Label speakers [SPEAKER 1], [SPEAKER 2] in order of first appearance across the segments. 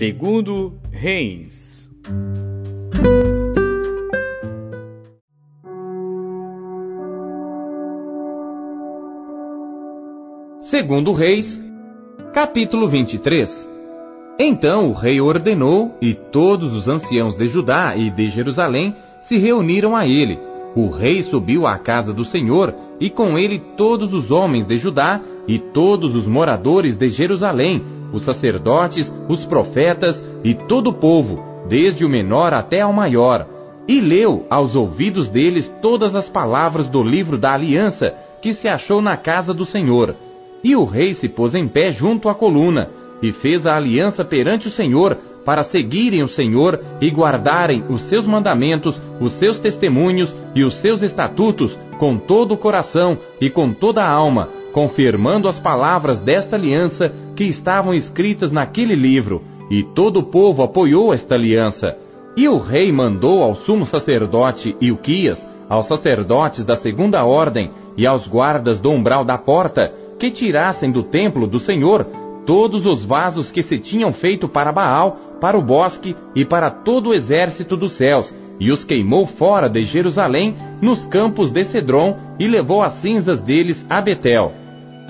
[SPEAKER 1] Segundo Reis.
[SPEAKER 2] Segundo Reis, capítulo 23. Então o rei ordenou, e todos os anciãos de Judá e de Jerusalém se reuniram a ele. O rei subiu à casa do Senhor, e com ele todos os homens de Judá e todos os moradores de Jerusalém, os sacerdotes, os profetas e todo o povo, desde o menor até ao maior, e leu aos ouvidos deles todas as palavras do livro da aliança que se achou na casa do Senhor. E o rei se pôs em pé junto à coluna, e fez a aliança perante o Senhor, para seguirem o Senhor e guardarem os seus mandamentos, os seus testemunhos e os seus estatutos com todo o coração e com toda a alma, confirmando as palavras desta aliança que estavam escritas naquele livro, e todo o povo apoiou esta aliança. E o rei mandou ao sumo sacerdote Ilquias, aos sacerdotes da segunda ordem e aos guardas do umbral da porta, que tirassem do templo do Senhor todos os vasos que se tinham feito para Baal, para o bosque e para todo o exército dos céus, e os queimou fora de Jerusalém, nos campos de Cedron, e levou as cinzas deles a Betel.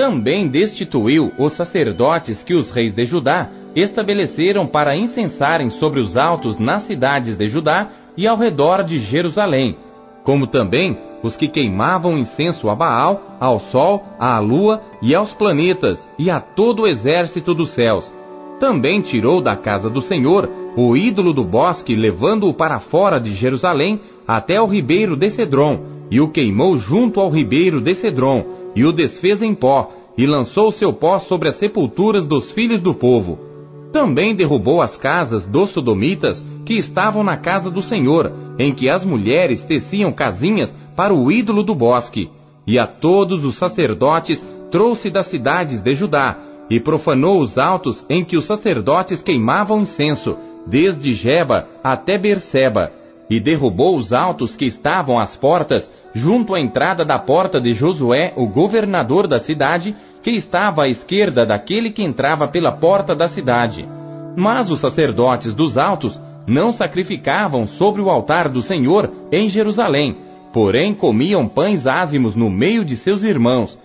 [SPEAKER 2] Também destituiu os sacerdotes que os reis de Judá estabeleceram para incensarem sobre os altos nas cidades de Judá e ao redor de Jerusalém, como também os que queimavam incenso a Baal, ao sol, à lua e aos planetas e a todo o exército dos céus. Também tirou da casa do Senhor o ídolo do bosque, levando-o para fora de Jerusalém até o ribeiro de Cedron, e o queimou junto ao ribeiro de Cedron e o desfez em pó, e lançou seu pó sobre as sepulturas dos filhos do povo. Também derrubou as casas dos sodomitas que estavam na casa do Senhor, em que as mulheres teciam casinhas para o ídolo do bosque. E a todos os sacerdotes trouxe das cidades de Judá, e profanou os altos em que os sacerdotes queimavam incenso, desde Jeba até Berseba, e derrubou os altos que estavam às portas junto à entrada da porta de Josué, o governador da cidade, que estava à esquerda daquele que entrava pela porta da cidade. Mas os sacerdotes dos altos não sacrificavam sobre o altar do Senhor em Jerusalém, porém comiam pães ázimos no meio de seus irmãos.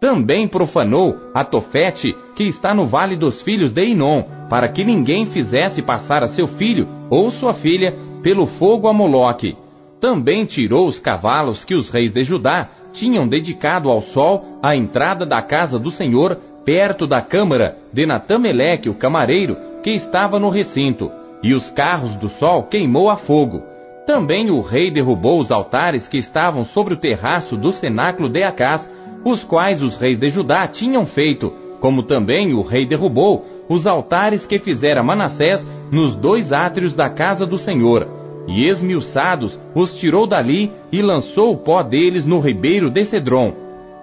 [SPEAKER 2] Também profanou a Tofete, que está no vale dos filhos de Inom, para que ninguém fizesse passar a seu filho ou sua filha pelo fogo a Moloque. Também tirou os cavalos que os reis de Judá tinham dedicado ao sol à entrada da casa do Senhor, perto da câmara de Natameleque, o camareiro, que estava no recinto, e os carros do sol queimou a fogo. Também o rei derrubou os altares que estavam sobre o terraço do cenáculo de Acás, os quais os reis de Judá tinham feito, como também o rei derrubou os altares que fizera Manassés nos dois átrios da casa do Senhor e esmiuçados os tirou dali e lançou o pó deles no ribeiro de Cedron.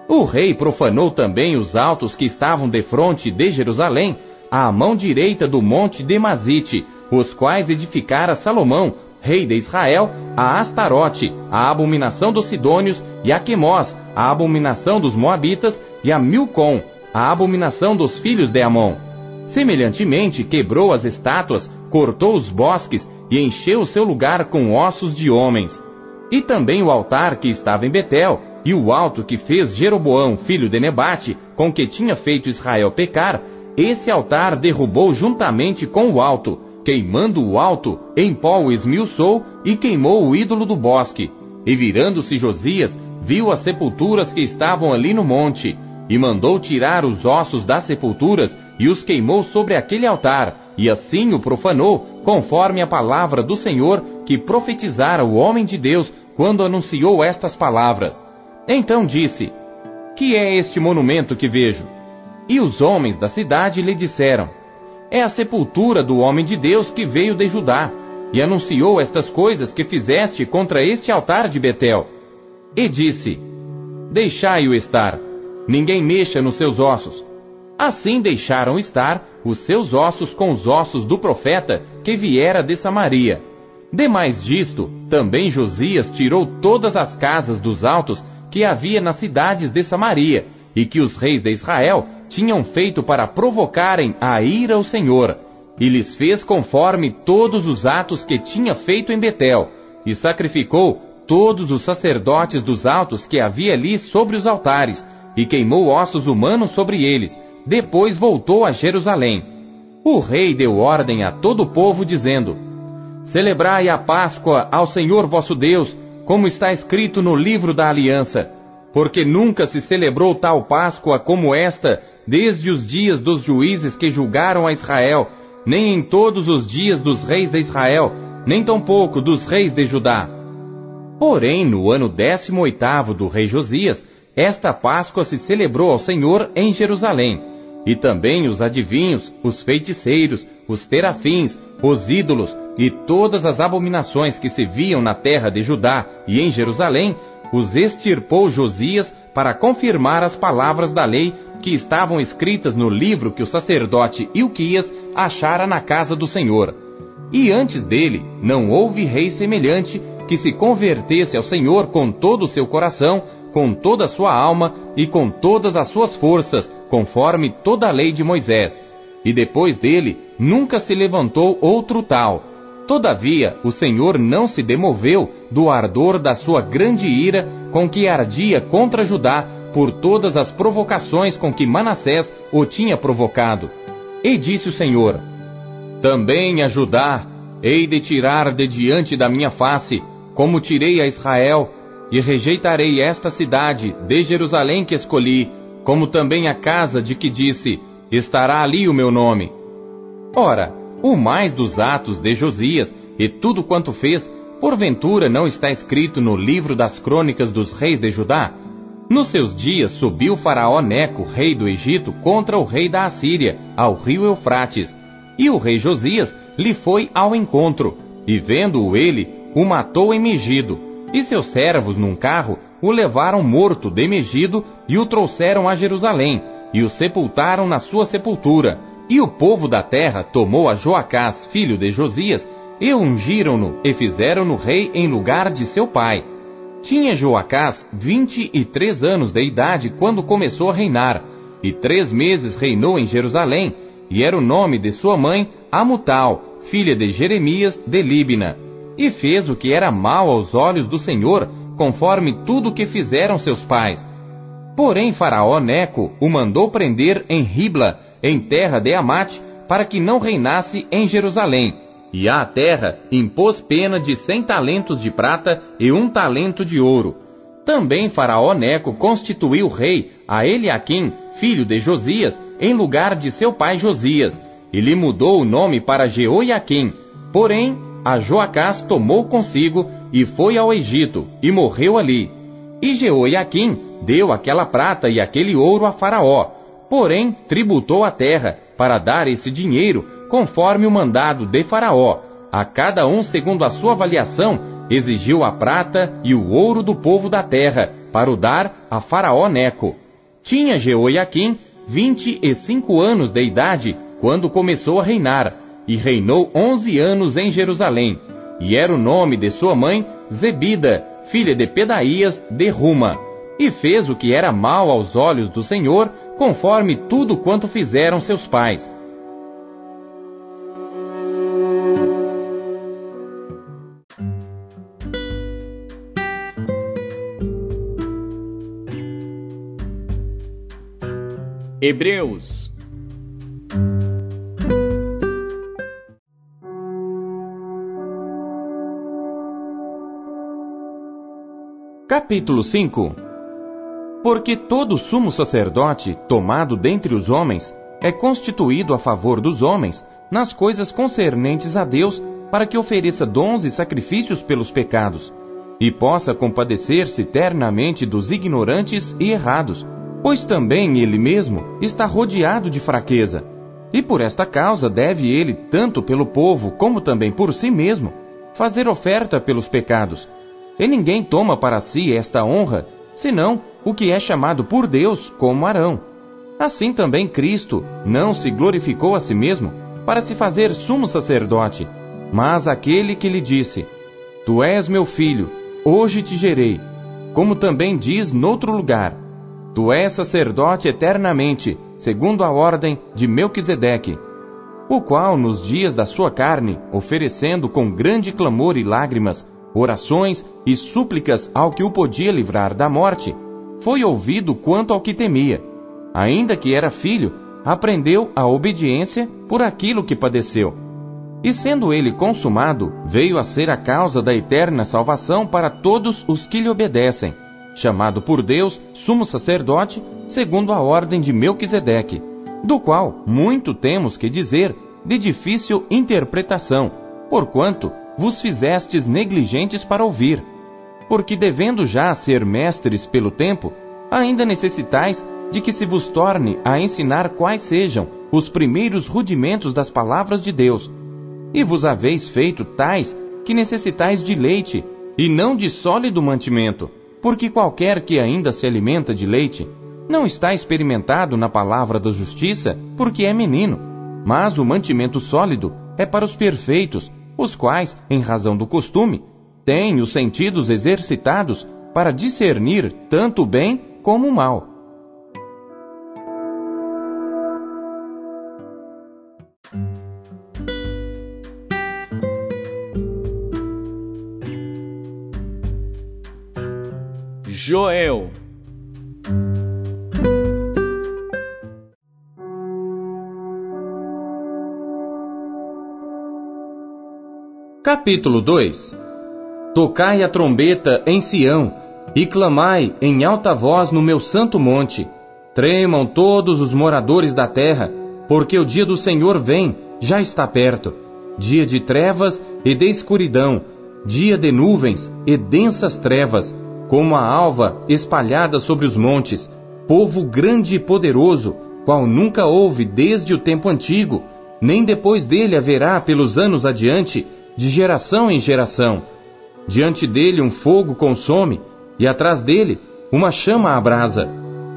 [SPEAKER 2] O rei profanou também os altos que estavam defronte de Jerusalém, à mão direita do monte Demazite, os quais edificara Salomão, rei de Israel, a Astarote, a abominação dos Sidônios, e a Quemós, a abominação dos Moabitas, e a Milcom, a abominação dos filhos de Amon. Semelhantemente, quebrou as estátuas, cortou os bosques e encheu o seu lugar com ossos de homens. E também o altar que estava em Betel, e o alto que fez Jeroboão, filho de Nebate, com que tinha feito Israel pecar, esse altar derrubou juntamente com o alto, queimando o alto, em pó o esmiuçou e queimou o ídolo do bosque. E virando-se Josias, viu as sepulturas que estavam ali no monte, e mandou tirar os ossos das sepulturas e os queimou sobre aquele altar, e assim o profanou, conforme a palavra do Senhor que profetizara o homem de Deus quando anunciou estas palavras. Então disse: Que é este monumento que vejo? E os homens da cidade lhe disseram: É a sepultura do homem de Deus que veio de Judá, e anunciou estas coisas que fizeste contra este altar de Betel. E disse: Deixai-o estar, ninguém mexa nos seus ossos Assim deixaram estar os seus ossos com os ossos do profeta que viera de Samaria. Demais disto, também Josias tirou todas as casas dos altos que havia nas cidades de Samaria, e que os reis de Israel tinham feito para provocarem a ira ao Senhor, e lhes fez conforme todos os atos que tinha feito em Betel, e sacrificou todos os sacerdotes dos altos que havia ali sobre os altares, e queimou ossos humanos sobre eles. Depois voltou a Jerusalém. O rei deu ordem a todo o povo, dizendo: Celebrai a Páscoa ao Senhor vosso Deus, como está escrito no livro da aliança. Porque nunca se celebrou tal Páscoa como esta, desde os dias dos juízes que julgaram a Israel, nem em todos os dias dos reis de Israel, nem tampouco dos reis de Judá. Porém, no ano décimo oitavo do rei Josias, esta Páscoa se celebrou ao Senhor em Jerusalém. E também os adivinhos, os feiticeiros, os terafins, os ídolos e todas as abominações que se viam na terra de Judá e em Jerusalém, os extirpou Josias para confirmar as palavras da lei que estavam escritas no livro que o sacerdote Ilquias achara na casa do Senhor. E antes dele não houve rei semelhante que se convertesse ao Senhor com todo o seu coração, com toda a sua alma e com todas as suas forças, conforme toda a lei de Moisés. E depois dele nunca se levantou outro tal. Todavia, o Senhor não se demoveu do ardor da sua grande ira com que ardia contra Judá por todas as provocações com que Manassés o tinha provocado. E disse o Senhor: Também a Judá hei de tirar de diante da minha face, como tirei a Israel, e rejeitarei esta cidade de Jerusalém que escolhi, como também a casa de que disse: Estará ali o meu nome. Ora, o mais dos atos de Josias e tudo quanto fez, porventura não está escrito no livro das crônicas dos reis de Judá? Nos seus dias subiu Faraó Neco, rei do Egito, contra o rei da Assíria, ao rio Eufrates. E o rei Josias lhe foi ao encontro, e vendo-o ele, o matou em Megido. E seus servos, num carro, o levaram morto de Megido e o trouxeram a Jerusalém, e o sepultaram na sua sepultura e o povo da terra tomou a Joacás, filho de Josias, e ungiram-no e fizeram-no rei em lugar de seu pai. Tinha Joacás vinte e três anos de idade quando começou a reinar, e três meses reinou em Jerusalém, e era o nome de sua mãe Amutal, filha de Jeremias de Líbina. E fez o que era mal aos olhos do Senhor, conforme tudo o que fizeram seus pais. Porém Faraó Neco o mandou prender em Ribla, em terra de Amate, para que não reinasse em Jerusalém. E à terra impôs pena de cem talentos de prata e um talento de ouro. Também Faraó Neco constituiu rei a Eliaquim, filho de Josias, em lugar de seu pai Josias, e lhe mudou o nome para Jeoiaquim. Porém, a Joacás tomou consigo e foi ao Egito, e morreu ali. E Jeoiaquim deu aquela prata e aquele ouro a Faraó, porém tributou a terra, para dar esse dinheiro, conforme o mandado de Faraó, a cada um segundo a sua avaliação, exigiu a prata e o ouro do povo da terra, para o dar a Faraó Neco. Tinha Jeoiaquim vinte e cinco anos de idade quando começou a reinar, e reinou onze anos em Jerusalém, e era o nome de sua mãe Zebida, filha de Pedaías de Ruma, e fez o que era mal aos olhos do Senhor, conforme tudo quanto fizeram seus pais.
[SPEAKER 1] Hebreus
[SPEAKER 2] Capítulo 5 porque todo sumo sacerdote, tomado dentre os homens, é constituído a favor dos homens, nas coisas concernentes a Deus, para que ofereça dons e sacrifícios pelos pecados, e possa compadecer-se eternamente dos ignorantes e errados, pois também ele mesmo está rodeado de fraqueza. E por esta causa deve ele, tanto pelo povo como também por si mesmo, fazer oferta pelos pecados. E ninguém toma para si esta honra, senão o que é chamado por Deus como Arão. Assim também Cristo não se glorificou a si mesmo para se fazer sumo sacerdote, mas aquele que lhe disse: Tu és meu filho, hoje te gerei. Como também diz noutro lugar: Tu és sacerdote eternamente, segundo a ordem de Melquisedeque. o qual, nos dias da sua carne, oferecendo com grande clamor e lágrimas, orações e súplicas ao que o podia livrar da morte, foi ouvido quanto ao que temia. Ainda que era filho, aprendeu a obediência por aquilo que padeceu. E sendo ele consumado, veio a ser a causa da eterna salvação para todos os que lhe obedecem, chamado por Deus sumo sacerdote, segundo a ordem de Melquisedeque, do qual muito temos que dizer de difícil interpretação, porquanto vos fizestes negligentes para ouvir. Porque devendo já ser mestres pelo tempo, ainda necessitais de que se vos torne a ensinar quais sejam os primeiros rudimentos das palavras de Deus, e vos haveis feito tais que necessitais de leite, e não de sólido mantimento, porque qualquer que ainda se alimenta de leite, não está experimentado na palavra da justiça, porque é menino. Mas o mantimento sólido é para os perfeitos, os quais, em razão do costume, têm os sentidos exercitados para discernir tanto o bem como o mal.
[SPEAKER 1] Joel.
[SPEAKER 2] Capítulo 2 Tocai a trombeta em Sião, e clamai em alta voz no meu santo monte. Tremam todos os moradores da terra, porque o dia do Senhor vem, já está perto. Dia de trevas e de escuridão, dia de nuvens e densas trevas, como a alva espalhada sobre os montes, povo grande e poderoso, qual nunca houve desde o tempo antigo, nem depois dele haverá pelos anos adiante, de geração em geração. Diante dele um fogo consome, e atrás dele uma chama abrasa.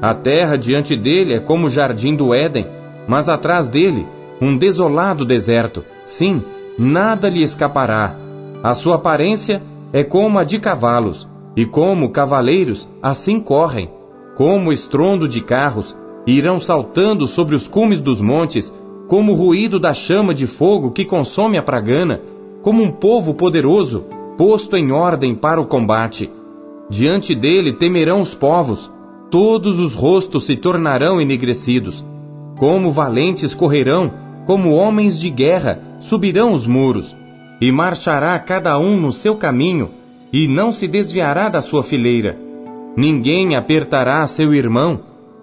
[SPEAKER 2] A terra diante dele é como o jardim do Éden, mas atrás dele um desolado deserto. Sim, nada lhe escapará. A sua aparência é como a de cavalos, e como cavaleiros, assim correm, como estrondo de carros, irão saltando sobre os cumes dos montes, como o ruído da chama de fogo que consome a pragana, como um povo poderoso, posto em ordem para o combate. Diante dele temerão os povos, todos os rostos se tornarão enegrecidos. Como valentes correrão, como homens de guerra subirão os muros, e marchará cada um no seu caminho, e não se desviará da sua fileira. Ninguém apertará seu irmão,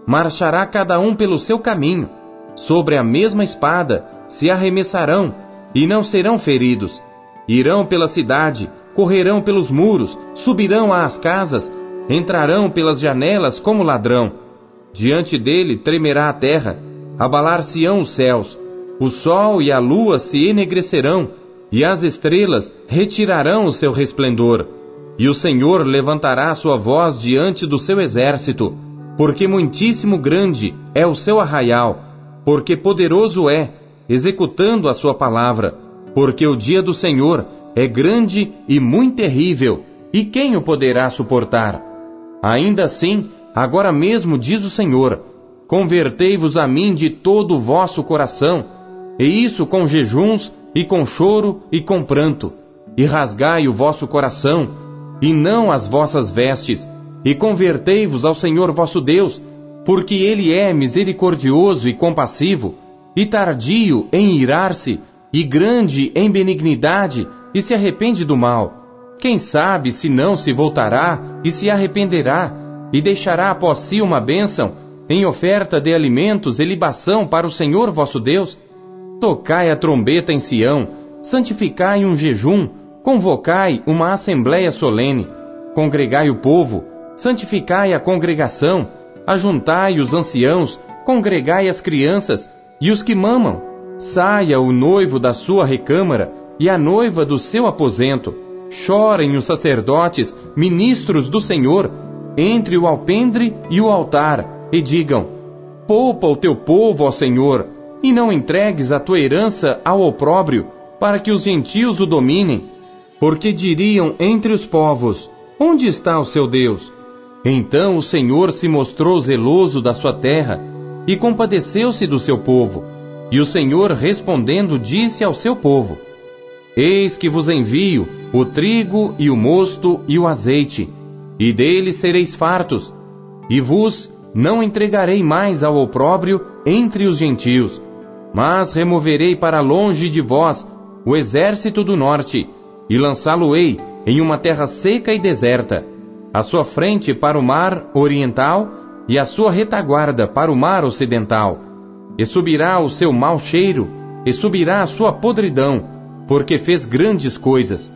[SPEAKER 2] marchará cada um pelo seu caminho. Sobre a mesma espada se arremessarão, e não serão feridos. Irão pela cidade, correrão pelos muros, subirão às casas, entrarão pelas janelas como ladrão. Diante dele tremerá a terra, abalar-se-ão os céus, o sol e a lua se enegrecerão, e as estrelas retirarão o seu resplendor. E o Senhor levantará sua voz diante do seu exército, porque muitíssimo grande é o seu arraial, porque poderoso é, executando a sua palavra, porque o dia do Senhor é grande e muito terrível, e quem o poderá suportar? Ainda assim, agora mesmo diz o Senhor: Convertei-vos a mim de todo o vosso coração, e isso com jejuns, e com choro, e com pranto, e rasgai o vosso coração, e não as vossas vestes, e convertei-vos ao Senhor vosso Deus, porque Ele é misericordioso e compassivo, e tardio em irar-se, e grande em benignidade, e se arrepende do mal. Quem sabe se não se voltará e se arrependerá, e deixará após si uma bênção, em oferta de alimentos e libação para o Senhor vosso Deus? Tocai a trombeta em Sião, santificai um jejum, Convocai uma assembléia solene, congregai o povo, santificai a congregação, ajuntai os anciãos, congregai as crianças e os que mamam. Saia o noivo da sua recâmara e a noiva do seu aposento. Chorem os sacerdotes, ministros do Senhor, entre o alpendre e o altar, e digam: Poupa o teu povo, ó Senhor, e não entregues a tua herança ao opróbrio, para que os gentios o dominem porque diriam entre os povos: Onde está o seu Deus? Então o Senhor se mostrou zeloso da sua terra e compadeceu-se do seu povo. E o Senhor respondendo disse ao seu povo: Eis que vos envio o trigo e o mosto e o azeite, e deles sereis fartos, e vos não entregarei mais ao opróbrio entre os gentios, mas removerei para longe de vós o exército do norte, e lançá-lo-ei em uma terra seca e deserta, a sua frente para o mar oriental e a sua retaguarda para o mar ocidental e subirá o seu mau cheiro, e subirá a sua podridão, porque fez grandes coisas.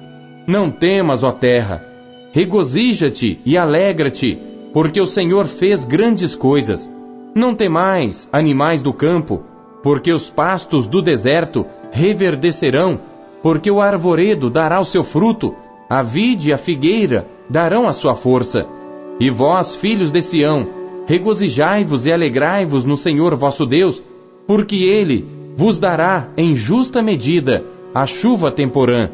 [SPEAKER 2] Não temas, ó terra, regozija-te e alegra-te, porque o Senhor fez grandes coisas. Não temais, animais do campo, porque os pastos do deserto reverdecerão, porque o arvoredo dará o seu fruto, a vide e a figueira darão a sua força. E vós, filhos de Sião, regozijai-vos e alegrai-vos no Senhor vosso Deus, porque ele vos dará em justa medida a chuva temporã.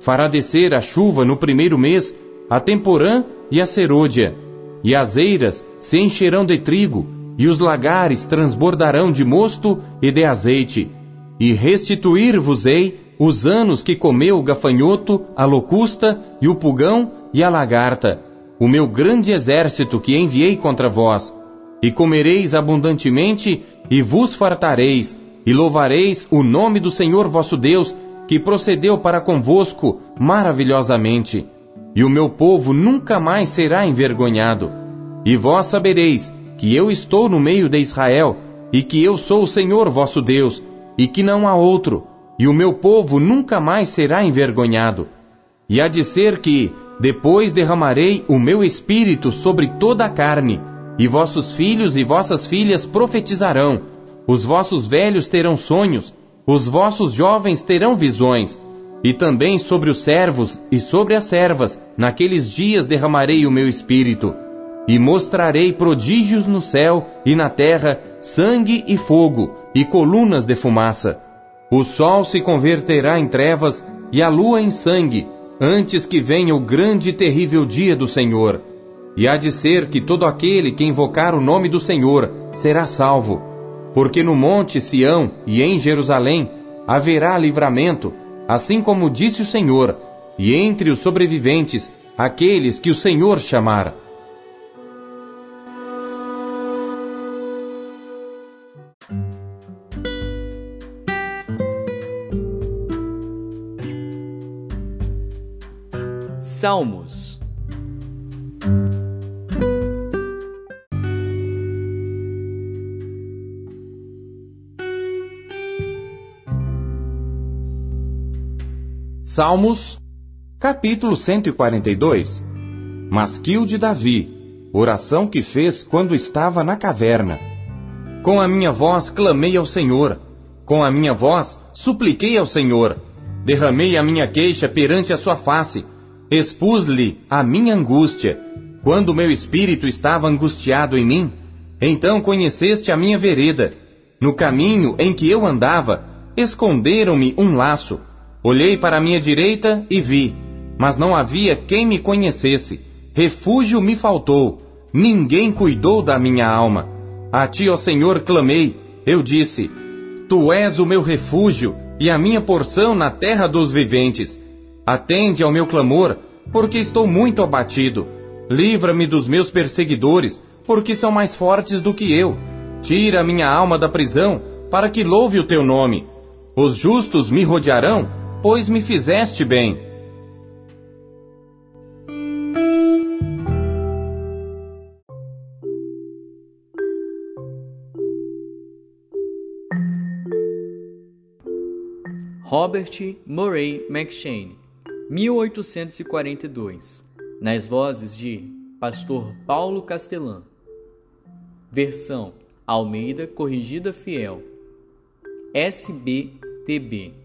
[SPEAKER 2] Fará descer a chuva no primeiro mês, a temporã e a serôdia. E as eiras se encherão de trigo, e os lagares transbordarão de mosto e de azeite. E restituir-vos-ei os anos que comeu o gafanhoto, a locusta e o pugão e a lagarta o meu grande exército que enviei contra vós, e comereis abundantemente, e vos fartareis, e louvareis o nome do Senhor vosso Deus, que procedeu para convosco maravilhosamente. E o meu povo nunca mais será envergonhado. E vós sabereis que eu estou no meio de Israel, e que eu sou o Senhor vosso Deus, e que não há outro, e o meu povo nunca mais será envergonhado. E há de ser que, depois derramarei o meu espírito sobre toda a carne, e vossos filhos e vossas filhas profetizarão, os vossos velhos terão sonhos, os vossos jovens terão visões, e também sobre os servos e sobre as servas, naqueles dias derramarei o meu espírito, e mostrarei prodígios no céu e na terra, sangue e fogo, e colunas de fumaça. O sol se converterá em trevas e a lua em sangue, antes que venha o grande e terrível dia do Senhor. E há de ser que todo aquele que invocar o nome do Senhor será salvo. Porque no monte Sião e em Jerusalém haverá livramento, assim como disse o Senhor, e entre os sobreviventes, aqueles que o Senhor chamar.
[SPEAKER 1] Salmos.
[SPEAKER 2] Salmos, capítulo 142. Masquil de Davi, oração que fez quando estava na caverna. Com a minha voz clamei ao Senhor, com a minha voz supliquei ao Senhor, derramei a minha queixa perante a sua face Expus-lhe a minha angústia, quando meu espírito estava angustiado em mim. Então conheceste a minha vereda. No caminho em que eu andava, esconderam-me um laço. Olhei para a minha direita e vi, mas não havia quem me conhecesse. Refúgio me faltou. Ninguém cuidou da minha alma. A ti, ó Senhor, clamei. Eu disse: Tu és o meu refúgio e a minha porção na terra dos viventes. Atende ao meu clamor, porque estou muito abatido. Livra-me dos meus perseguidores, porque são mais fortes do que eu. Tira minha alma da prisão, para que louve o teu nome. Os justos me rodearão, pois me fizeste bem.
[SPEAKER 1] Robert Murray McShane 1842, nas vozes de Pastor Paulo Castelã. Versão Almeida Corrigida Fiel. SBTB